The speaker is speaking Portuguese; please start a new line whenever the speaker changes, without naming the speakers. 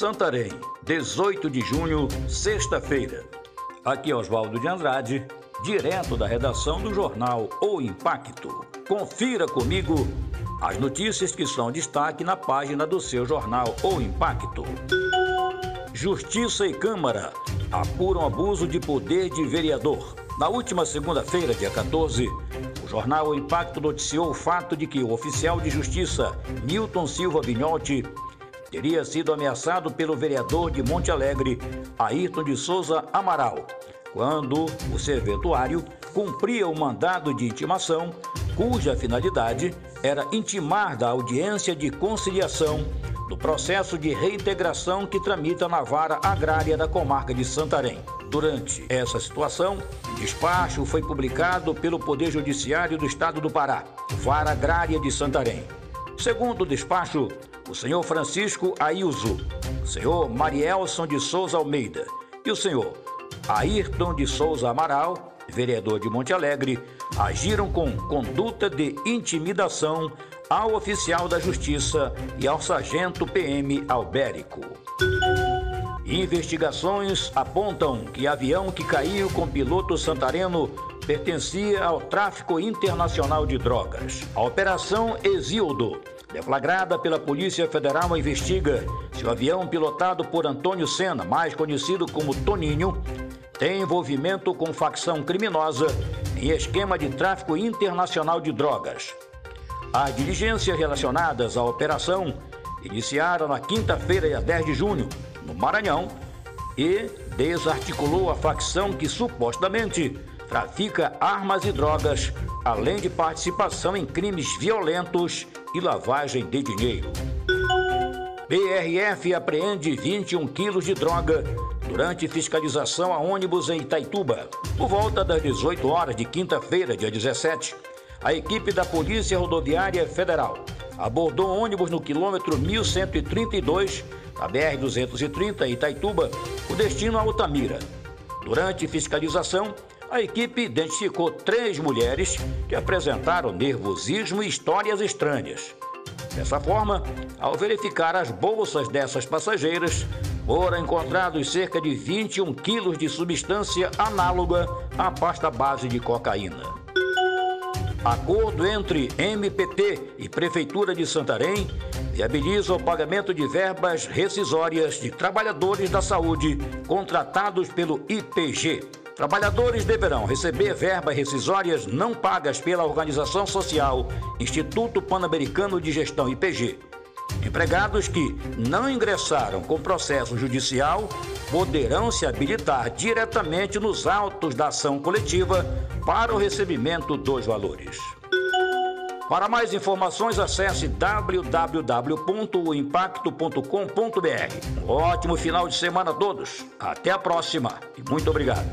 Santarém, 18 de junho, sexta-feira. Aqui é Oswaldo de Andrade, direto da redação do jornal O Impacto. Confira comigo as notícias que são destaque na página do seu jornal O Impacto. Justiça e Câmara apuram abuso de poder de vereador. Na última segunda-feira, dia 14, o jornal O Impacto noticiou o fato de que o oficial de justiça, Milton Silva Vignotti, teria sido ameaçado pelo vereador de Monte Alegre, Ayrton de Souza Amaral, quando o serventuário cumpria o mandado de intimação, cuja finalidade era intimar da audiência de conciliação do processo de reintegração que tramita na vara agrária da comarca de Santarém. Durante essa situação, despacho foi publicado pelo Poder Judiciário do Estado do Pará, Vara Agrária de Santarém. Segundo o despacho, o senhor Francisco Ailzo, o senhor Marielson de Souza Almeida e o senhor Ayrton de Souza Amaral, vereador de Monte Alegre, agiram com conduta de intimidação ao oficial da Justiça e ao sargento PM Albérico. Investigações apontam que avião que caiu com piloto santareno pertencia ao tráfico internacional de drogas. A Operação Exildo Deflagrada pela Polícia Federal, investiga se o avião pilotado por Antônio Senna, mais conhecido como Toninho, tem envolvimento com facção criminosa em esquema de tráfico internacional de drogas. As diligências relacionadas à operação iniciaram na quinta-feira, dia 10 de junho, no Maranhão, e desarticulou a facção que supostamente trafica armas e drogas, além de participação em crimes violentos e lavagem de dinheiro. BRF apreende 21 quilos de droga durante fiscalização a ônibus em Itaituba. Por volta das 18 horas de quinta-feira, dia 17, a equipe da Polícia Rodoviária Federal abordou ônibus no quilômetro 1132 da BR-230 em Itaituba, o destino a Altamira. Durante fiscalização, a equipe identificou três mulheres que apresentaram nervosismo e histórias estranhas. Dessa forma, ao verificar as bolsas dessas passageiras, foram encontrados cerca de 21 quilos de substância análoga à pasta base de cocaína. Acordo entre MPT e Prefeitura de Santarém viabiliza o pagamento de verbas rescisórias de trabalhadores da saúde contratados pelo IPG. Trabalhadores deverão receber verbas rescisórias não pagas pela organização social Instituto Pan-Americano de Gestão IPG. Empregados que não ingressaram com processo judicial poderão se habilitar diretamente nos autos da ação coletiva para o recebimento dos valores. Para mais informações, acesse www.impacto.com.br. Um ótimo final de semana a todos. Até a próxima e muito obrigado.